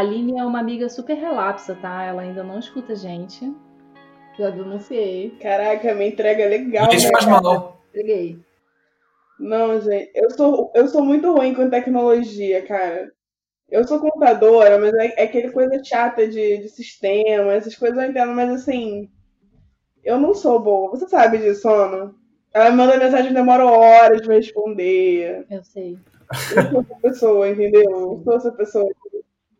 Aline é uma amiga super relapsa, tá? Ela ainda não escuta a gente. Já denunciei. Caraca, minha entrega é legal. Isso né, faz mal. Peguei. Não, gente, eu sou, eu sou muito ruim com tecnologia, cara. Eu sou contadora, mas é, é aquele coisa chata de, de sistema, essas coisas eu entendo, mas assim, eu não sou boa. Você sabe disso, Ana? Ela me manda mensagem, demora horas pra responder. Eu sei. Eu sou essa pessoa, entendeu? Eu sou essa pessoa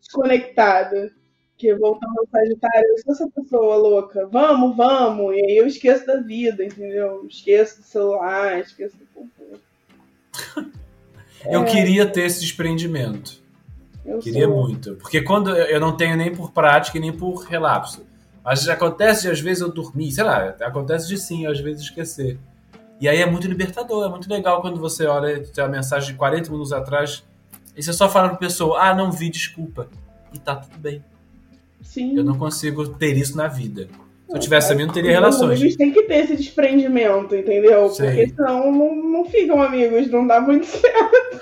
desconectada. Que voltando ao Sagitário, eu sou essa pessoa louca. Vamos, vamos. E aí eu esqueço da vida, entendeu? Esqueço do celular, esqueço do computador. Eu queria ter esse desprendimento. Eu Queria sou. muito. Porque quando eu não tenho nem por prática e nem por relapso. Mas acontece de às vezes eu dormir, sei lá, acontece de sim, às vezes esquecer. E aí é muito libertador, é muito legal quando você olha tem uma mensagem de 40 minutos atrás e você só fala pra pessoa, ah, não vi, desculpa. E tá tudo bem. Sim. Eu não consigo ter isso na vida. Se eu tivesse também, não teria relações. Eles têm que ter esse desprendimento, entendeu? Sei. Porque senão não, não ficam amigos, não dá muito certo.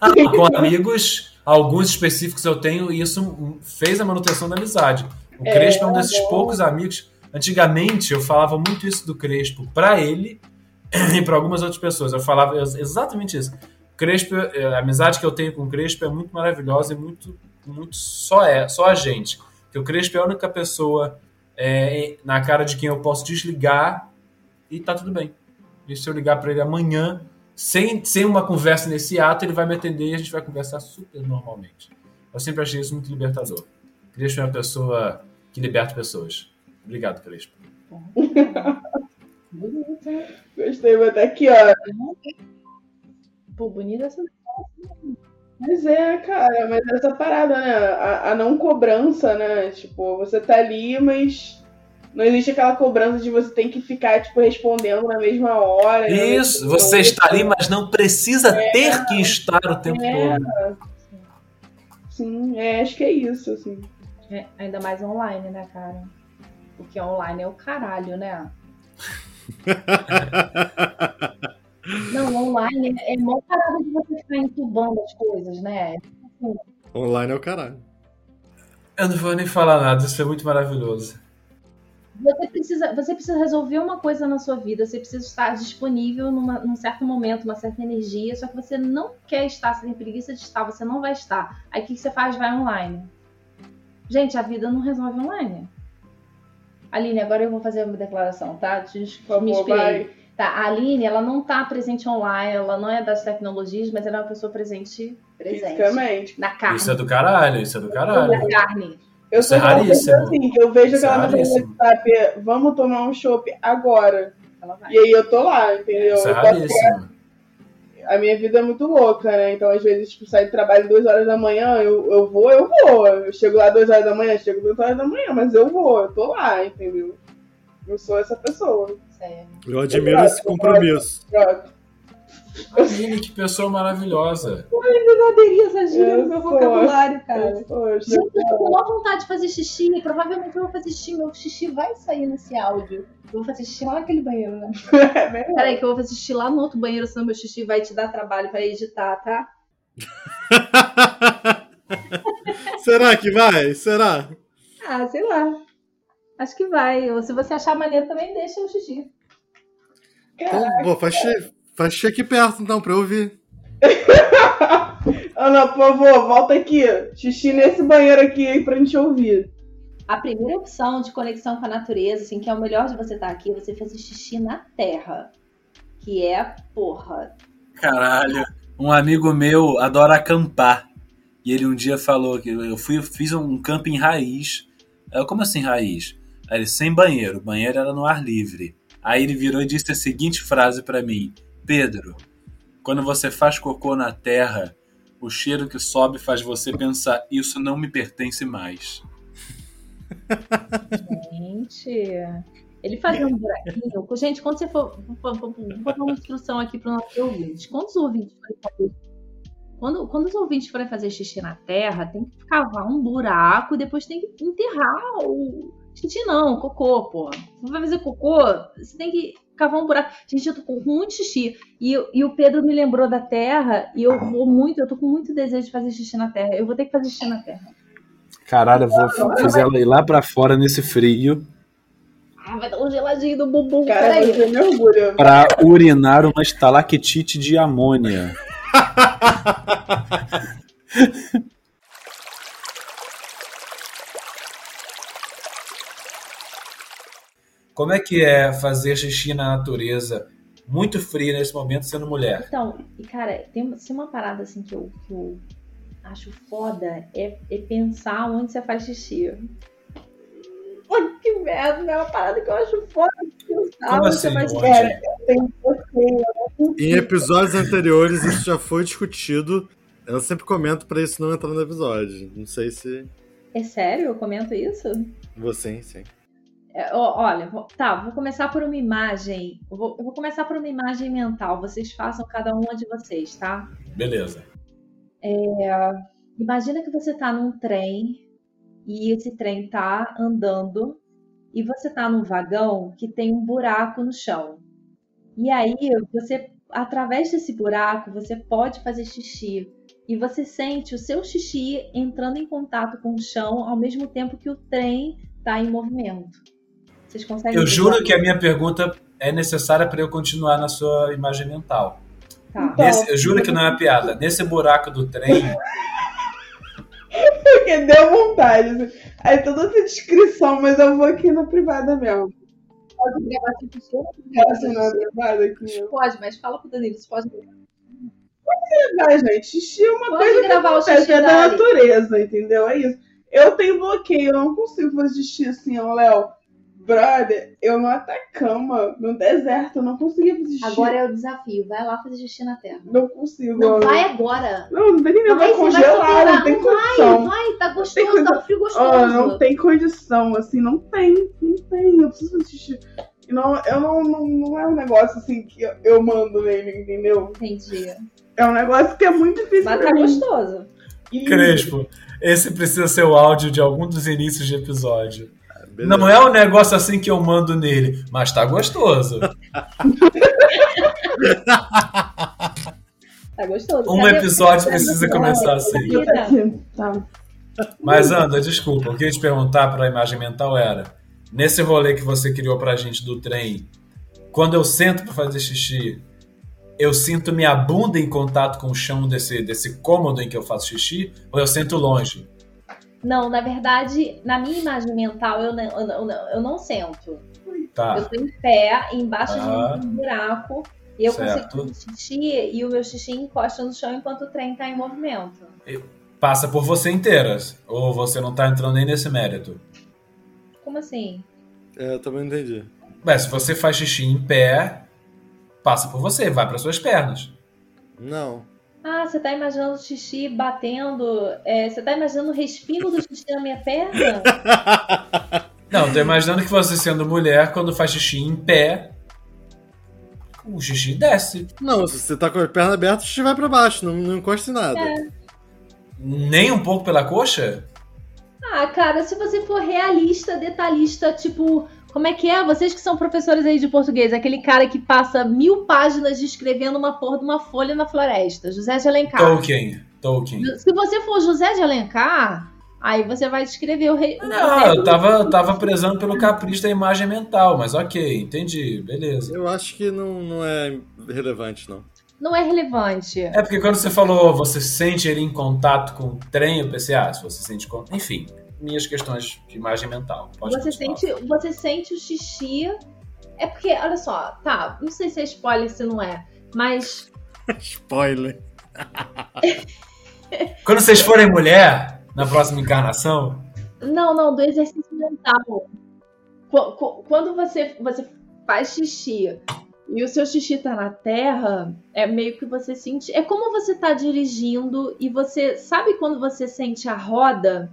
Ah, com amigos, alguns específicos eu tenho, e isso fez a manutenção da amizade. O É, Crespo é um desses poucos amigos. Antigamente eu falava muito isso do Crespo pra ele e pra algumas outras pessoas. Eu falava ex- exatamente isso. Crespo, eh, a amizade que eu tenho com o Crespo é muito maravilhosa e muito, muito só é, só a gente. Porque o Crespo é a única pessoa eh, na cara de quem eu posso desligar e tá tudo bem. E se eu ligar pra ele amanhã, sem, sem uma conversa nesse ato, ele vai me atender e a gente vai conversar super normalmente. Eu sempre achei isso muito libertador. Crespo é uma pessoa que liberta pessoas. Obrigado, Crespo. Gostei, vou até aqui, ó. Pô, bonita essa. Mas é, cara, mas essa parada, né? A, a não cobrança, né? Tipo, você tá ali, mas não existe aquela cobrança de você tem que ficar, tipo, respondendo na mesma hora. né? Isso, você está ali, mas não precisa ter que estar o tempo É. todo. Sim, é, acho que é isso, assim. É, ainda mais online, né, cara? Porque online é o caralho, né? Não, online é mó parada de você ficar entubando as coisas, né? Online é o caralho. Eu não vou nem falar nada, isso é muito maravilhoso. Você precisa, você precisa resolver uma coisa na sua vida, você precisa estar disponível numa, num certo momento, uma certa energia, só que você não quer estar, você tem preguiça de estar, você não vai estar. Aí o que você faz? Vai online. Gente, a vida não resolve online. Aline, agora eu vou fazer uma declaração, tá? Me inspirei. Tá, a Aline, ela não tá presente online, ela não é das tecnologias, mas ela é uma pessoa presente, presente. Fisicamente. Na carne. Isso é do caralho, isso é do caralho. Na carne. Eu é sou pessoa raríssimo. assim, que eu vejo Isso é aquela mensagem no. WhatsApp, vamos tomar um chopp agora. E aí eu tô lá, entendeu? Isso é raríssimo. a minha vida é muito louca, né? Então, às vezes, tipo, sai de trabalho duas horas da manhã, eu, eu vou, eu vou. Eu chego lá duas horas da manhã, chego duas horas da manhã, mas eu vou, eu tô lá, entendeu? Eu sou essa pessoa. Sério. Eu admiro esse compromisso. Aline, que pessoa maravilhosa. Eu não aderia essa gíria no meu vocabulário, cara. Poxa, Gente, eu tô com maior vontade de fazer xixi. e Provavelmente eu vou fazer xixi. Meu xixi vai sair nesse áudio. Eu vou fazer xixi lá naquele banheiro, né? é? Peraí, que eu vou fazer xixi lá no outro banheiro, senão meu xixi vai te dar trabalho pra editar, tá? Será que vai? Será? Ah, sei lá. Acho que vai. Ou se você achar maneiro também, deixa o xixi. Então, pô, faz xixi, faz xixi aqui perto, então, pra eu ouvir. Ana, por favor, volta aqui. Xixi nesse banheiro aqui aí pra gente ouvir. A primeira opção de conexão com a natureza, assim, que é o melhor de você estar aqui, é você fazer xixi na terra. Que é, porra. Caralho. Um amigo meu adora acampar. E ele um dia falou que eu fui, fiz um camping raiz. Eu, como assim raiz? Aí ele, sem banheiro. O banheiro era no ar livre. Aí ele virou e disse a seguinte frase pra mim: Pedro, quando você faz cocô na terra, o cheiro que sobe faz você pensar: isso não me pertence mais. Gente. Ele fazia um buraquinho. Gente, quando você for. Vou dar uma instrução aqui para os nossos ouvintes. Quando os ouvintes forem fazer. Quando, quando os ouvintes forem fazer xixi na terra, tem que cavar um buraco e depois tem que enterrar o Xixi não, cocô, pô. Você vai fazer cocô, você tem que cavar um buraco. Gente, eu tô com muito xixi. E, e o Pedro me lembrou da terra e eu vou muito, eu tô com muito desejo de fazer xixi na terra. Eu vou ter que fazer xixi na terra. Caralho, eu vou fazer ela ir lá pra fora nesse frio Ah, vai dar um geladinho do bumbum. Cara, Peraí. você me orgulha. pra urinar uma estalactite de amônia. Como é que é fazer xixi na natureza muito frio nesse momento sendo mulher? Então, e cara, tem, tem uma parada assim que eu, que eu acho foda é, é pensar onde você faz xixi. Que merda, né? É uma parada que eu acho foda de pensar Como onde você assim, faz xixi. Em episódios anteriores isso já foi discutido. Eu sempre comento pra isso não entrar no episódio. Não sei se. É sério? Eu comento isso? Você, sim. É, olha, tá, vou começar por uma imagem. Eu vou, eu vou começar por uma imagem mental. Vocês façam cada uma de vocês, tá? Beleza. Imagina que você tá num trem e esse trem tá andando e você tá num vagão que tem um buraco no chão. E aí você, através desse buraco, você pode fazer xixi e você sente o seu xixi entrando em contato com o chão ao mesmo tempo que o trem tá em movimento. Vocês conseguem? Eu juro que a minha pergunta é necessária para eu continuar na sua imagem mental. Tá. Nesse- eu juro que não é uma piada. Nesse buraco do trem, Porque deu vontade. assim. Aí toda essa descrição, mas eu vou aqui na privada mesmo. Pode gravar privada aqui? Pode, mas fala pro Danilo, você pode Vai, gente. Xixi é uma Pode coisa que gravar o acontece, é da natureza, entendeu? É isso. Eu tenho bloqueio, eu não consigo fazer xixi assim, ó, Léo. Brother, eu no Atacama, no deserto, eu não conseguia fazer xixi. Agora é o desafio. Vai lá fazer xixi na terra. Não consigo. Não, vai agora. Não, não tem nem Vai, vai vai congelar, não tem vai, condição. Vai, tá Tem gostoso, tá um frio gostoso. Ó, não tem condição, assim, não tem, não tem, eu preciso fazer xixi. Não, eu não, não, não é um negócio assim que eu, eu mando nele, entendeu? Entendi. É um negócio que é muito difícil Mas pra tá mim. gostoso. E- Crespo, esse precisa ser o áudio de algum dos inícios de episódio. Beleza. Não é um negócio assim que eu mando nele, mas tá gostoso. Tá gostoso. Um Cadê- episódio precisa começar assim. Aqui, tá. Mas, Anda, desculpa, o que eu ia te perguntar para a imagem mental era: nesse rolê que você criou pra gente do trem, quando eu sento pra fazer xixi, eu sinto minha bunda em contato com o chão desse, desse cômodo em que eu faço xixi, ou eu sinto longe? Não, na verdade, na minha imagem mental, eu não, eu não, eu não sento. Eu Tá. tô em pé, embaixo Ah. de um buraco. E eu Certo. consigo xixi e o meu xixi encosta no chão enquanto o trem tá em movimento. Passa por você inteiras, ou você não tá entrando nem nesse mérito? Como assim? É, eu também não entendi. Bem, se você faz xixi em pé, passa por você, vai para suas pernas. Não. Ah, você tá imaginando o xixi batendo. é, você tá imaginando o respingo do xixi na minha perna? Não, tô imaginando que você sendo mulher, quando faz xixi em pé, o xixi desce. Não, se você tá com a perna aberta, você vai pra baixo, não, não encosta em nada. Nem um pouco pela coxa? Ah, cara, se você for realista, detalhista, tipo. Como é que é? Vocês que são professores aí de português, aquele cara que passa mil páginas descrevendo uma porra de uma folha na floresta, José de Alencar. Tolkien. Tolkien. Se você for José de Alencar, aí você vai descrever o rei. Não, eu tava, eu tava prezando pelo capricho da imagem mental, mas ok, entendi, beleza. Eu acho que não, não é relevante, não. Não é relevante. É porque quando você falou, você sente ele em contato com o trem, eu pensei, ah, se você sente con- Enfim, minhas questões de imagem mental. Pode Você continuar. sente, você sente o xixi. É porque, olha só, tá, não sei se é spoiler, se não é, mas Spoiler. Quando vocês forem mulher, na próxima encarnação, Não, não, do exercício mental. Qu- qu- Quando você, você faz xixi e o seu xixi tá na terra, é meio que você sente. É como você tá dirigindo e você. Sabe quando você sente a roda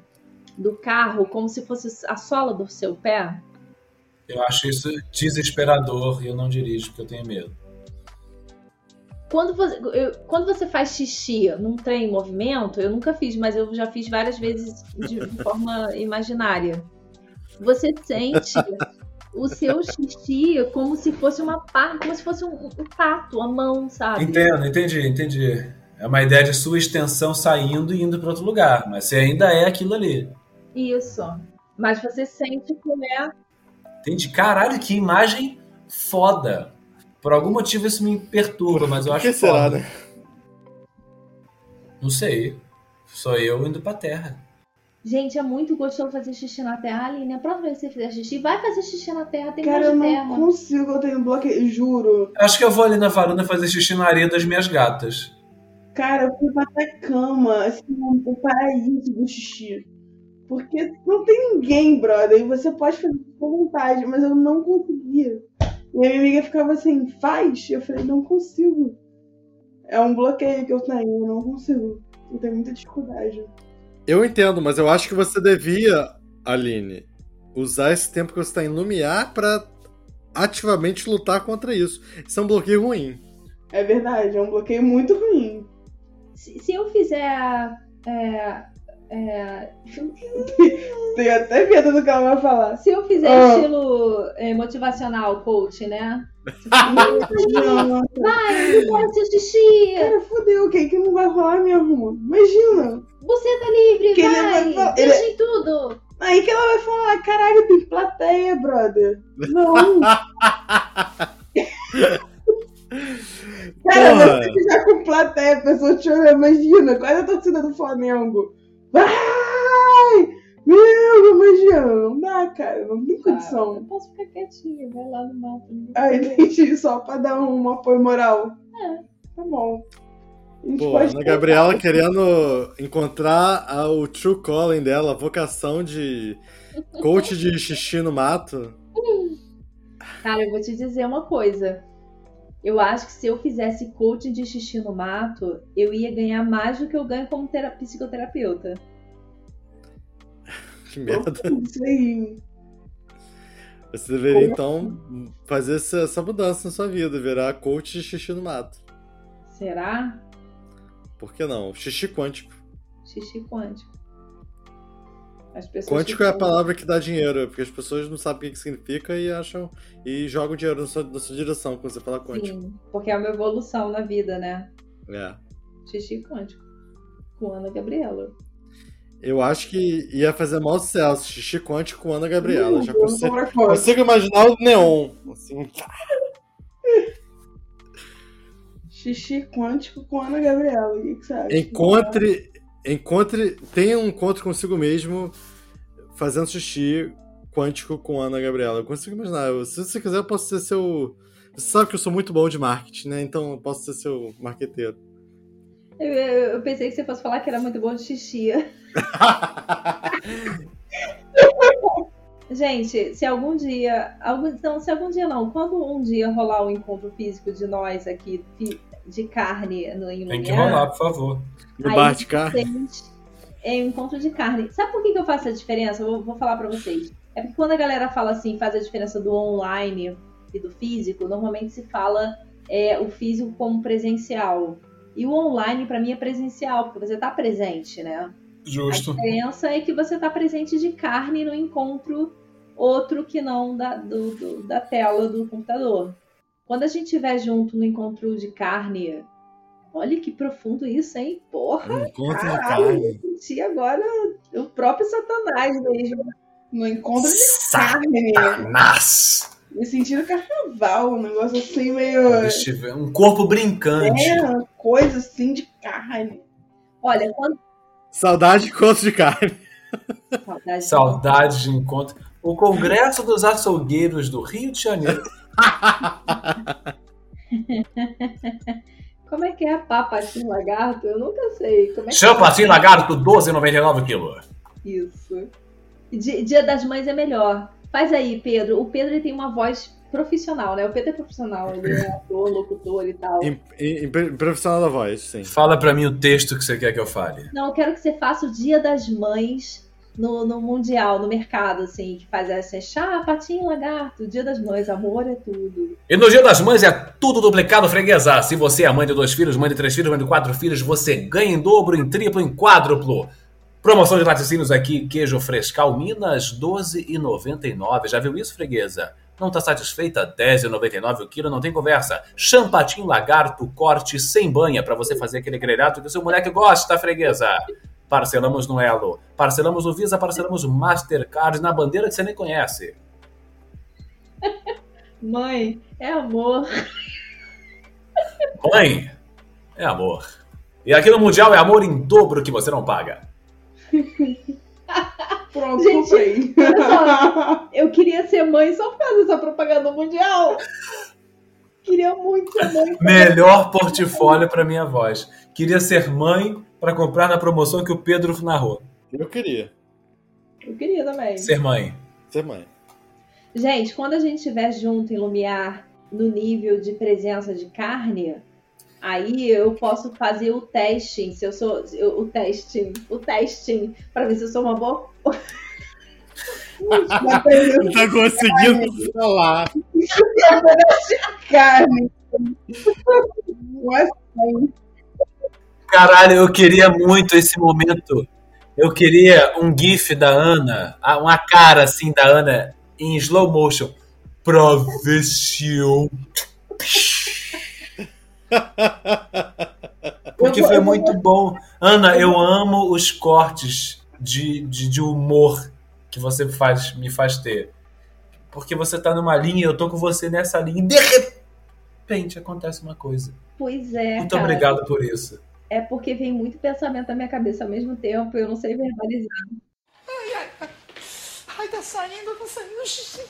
do carro como se fosse a sola do seu pé? eu acho isso desesperador e eu não dirijo porque eu tenho medo. Quando você, eu- quando você faz xixi num trem em movimento, eu nunca fiz, mas eu já fiz várias vezes de, forma imaginária. você sente o seu xixi como se fosse uma parte, como se fosse um, um tato, a mão, sabe? Entendo, entendi, entendi. É uma ideia de sua extensão saindo e indo para outro lugar, mas você ainda é aquilo ali. Isso. Mas você sente que é. Entendi. Caralho, que imagem foda. Por algum motivo isso me perturba, mas eu acho que será, foda. né? Não sei. Sou eu indo pra terra. Gente, é muito gostoso fazer xixi na terra. Aline, a próxima vez que você fizer xixi, vai fazer xixi na terra, tem Cara, eu mais não terra. consigo, eu tenho bloqueio, juro. Acho que eu vou ali na varanda fazer xixi na areia das minhas gatas. Cara, eu fui pra cama, assim, o paraíso do xixi. Porque não tem ninguém, brother, e você pode fazer com vontade, mas eu não conseguia. E a minha amiga ficava assim, faz? Eu falei, não consigo. É um bloqueio que eu tenho, eu não consigo. Eu tenho muita dificuldade. Eu entendo, mas eu acho que você devia, Aline, usar esse tempo que você está em Lumiar pra ativamente lutar contra isso. Isso é um bloqueio ruim. É verdade, é um bloqueio muito ruim. Se, se eu fizer. É, é, Tenho até medo do que ela vai falar. se eu fizer Ah. estilo é, motivacional, coach, né? Não, Vai, faz seu xixi! cara, fodeu, quem que não vai rolar mesmo? Imagina! Você tá livre, Que ele vai! vai falar- Deixa em tudo! Aí que ela vai falar, caralho, tem plateia, brother. Não. Cara, Porra. você já com plateia, a pessoa te olha, imagina, quase a torcida do Flamengo. Vai! Meu, imagina, não dá, cara, não tem eu condição. posso ficar quietinha, vai lá no mato. Ah, entendi, só pra dar um apoio moral. É. Tá bom. A gente Pô, pode Ana Gabriela querendo encontrar a- o true calling dela, a vocação de coach de xixi no mato. Cara, eu vou te dizer uma coisa. Eu acho que se eu fizesse coaching de xixi no mato, eu ia ganhar mais do que eu ganho como tera- psicoterapeuta. Que merda. Isso aí. Você deveria então fazer essa, essa mudança na sua vida, virar coach de xixi no mato. Será? Por que não? Xixi quântico. Xixi quântico. As Quântico é a palavra que dá dinheiro, porque as pessoas não sabem o que significa e acham e jogam dinheiro na sua, na sua direção quando você fala quântico. Sim, porque é uma evolução na vida, né? É. Xixi quântico. Com Ana Gabriela. Eu acho que ia fazer mau sucesso, xixi quântico com Ana Gabriela. Hum, Já consigo, consigo imaginar o neon. Assim, Xixi quântico com Ana Gabriela. O que, que você acha? encontre, encontre, tenha um encontro consigo mesmo fazendo xixi quântico com Ana Gabriela. Eu consigo imaginar. Eu- se você quiser, eu posso ser seu. Você sabe que eu sou muito bom de marketing, né? Então eu posso ser seu marqueteiro. Eu, eu- pensei que você fosse falar que era muito bom de xixi. Gente, se algum dia. Algum, não, se algum dia não. Quando um dia rolar o encontro físico de nós aqui, de carne no em Tem que rolar, por favor. No bar de carne. É um encontro de carne. Sabe por que, que eu faço a diferença? Eu vou, vou falar pra vocês. É porque quando a galera fala assim, faz a diferença do online e do físico, normalmente se fala é, o físico como presencial. E o online, pra mim, é presencial, porque você tá presente, né? Justo. A diferença é que você tá presente de carne no encontro outro que não da, do- do- da tela do computador. Quando a gente estiver junto no encontro de carne, olha que profundo isso, hein? Porra! Um encontro de Caralho, carne. eu senti agora o próprio Satanás mesmo. No encontro de carne. Satanás! Me sentindo carnaval, um negócio assim meio. Um corpo brincante. É, uma coisa assim de carne. Olha, quando. Saudade de encontro de carne. Saudade. Saudades de encontro. O Congresso dos Açougueiros do Rio de Janeiro. Como é que é papatinho lagarto? Eu nunca sei. Como é que Chama assim, lagarto, 12,99 kg. Isso. Di- Dia das Mães é melhor. Faz aí, Pedro. O Pedro ele tem uma voz profissional, né? O Pedro é profissional, ele é ator, locutor e tal. Em, em- em profissional da voz, sim. Fala pra mim o texto que você quer que eu fale. Não, eu quero que você faça o Dia das Mães no, no Mundial, no mercado, assim, que faz chá, patinho, lagarto, Dia das Mães, amor é tudo. E no Dia das Mães é tudo duplicado freguesa. Se você é mãe de dois filhos, mãe de três filhos, mãe de quatro filhos, você ganha em dobro, em triplo, em quádruplo. Promoção de laticínios aqui, queijo frescal Minas, R$ 12,99. Já viu isso, freguesa? Não tá satisfeita? R$ 10,99 o quilo, não tem conversa. Champatinho lagarto, corte sem banha, para você fazer aquele grelhado que o seu moleque gosta, freguesa. Parcelamos no Elo, parcelamos no Visa, parcelamos no Mastercard, na bandeira que você nem conhece. Mãe, é amor. Mãe, é amor. E aqui no Mundial é amor em dobro que você não paga. Pronto, Gente, comprei. olha só. Eu queria ser mãe só por causa dessa propaganda mundial. Queria muito ser mãe. Melhor portfólio para minha voz. Queria ser mãe para comprar na promoção que o Pedro narrou. Eu queria Eu queria também. Ser mãe. ser mãe. Gente, quando a gente estiver junto em Lumiar no nível de presença de carne, aí eu posso fazer o testing, se eu sou eu- o testing, o testing para ver se eu sou uma boa. Não tá conseguindo falar. carne. Não é assim. Caralho, eu queria muito esse momento. Eu queria um gif da Ana, a- uma cara assim da Ana em slow motion. Pra ver se eu. Porque Eu foi eu muito bom. Ana, eu amo os cortes de, de, de humor que você faz, me faz ter. Porque você tá numa linha, eu tô com você nessa linha, e de repente acontece uma coisa. Pois é, Muito cara. obrigado por isso. É porque vem muito pensamento na minha cabeça ao mesmo tempo, eu não sei verbalizar. Ai, tá saindo, tá saindo xixi.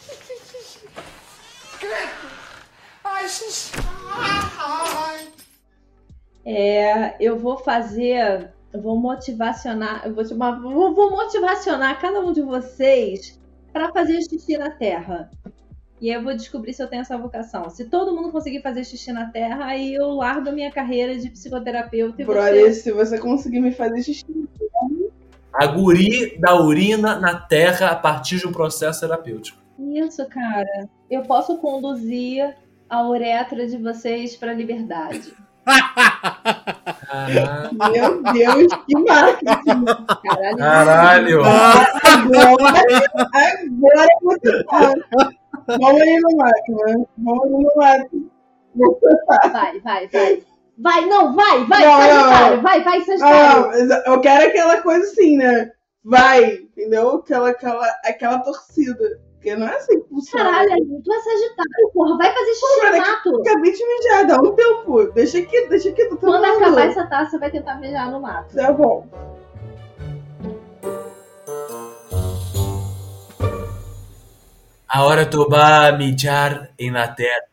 Credo. Ai, xixi. Ai. É, eu vou fazer, eu vou motivacionar, eu vou, te- vou, vou motivacionar cada um de vocês para fazer xixi na terra. E aí eu vou descobrir se eu tenho essa vocação. Se todo mundo conseguir fazer xixi na terra, aí eu largo a minha carreira de psicoterapeuta e Brother, você. se você conseguir me fazer xixi. A guri da urina na terra a partir de um processo terapêutico. Isso, cara. Eu posso conduzir a uretra de vocês para a liberdade. Caralho. Meu Deus, que marketing. Caralho. Caralho. Agora, agora eu vou tentar. Vamos ali no máquina. Vamos ali no máquina. Vai, vai, vai. Vai, não, vai, vai, Não, Sagitário, não. vai, vai, Ah, Sagitário. não, mas eu quero aquela coisa assim, né? Vai, entendeu? Aquela, aquela, aquela torcida. Porque não é assim que funciona. Caralho, tu é Sagitário, porra, vai fazer xixi no mato. Acabei de mijar, dá um tempo. Deixa aqui, deixa aqui, tô Quando acabar essa taça, você vai tentar mijar no mato. Tá bom. Ahora tu vas a mijar en la terra.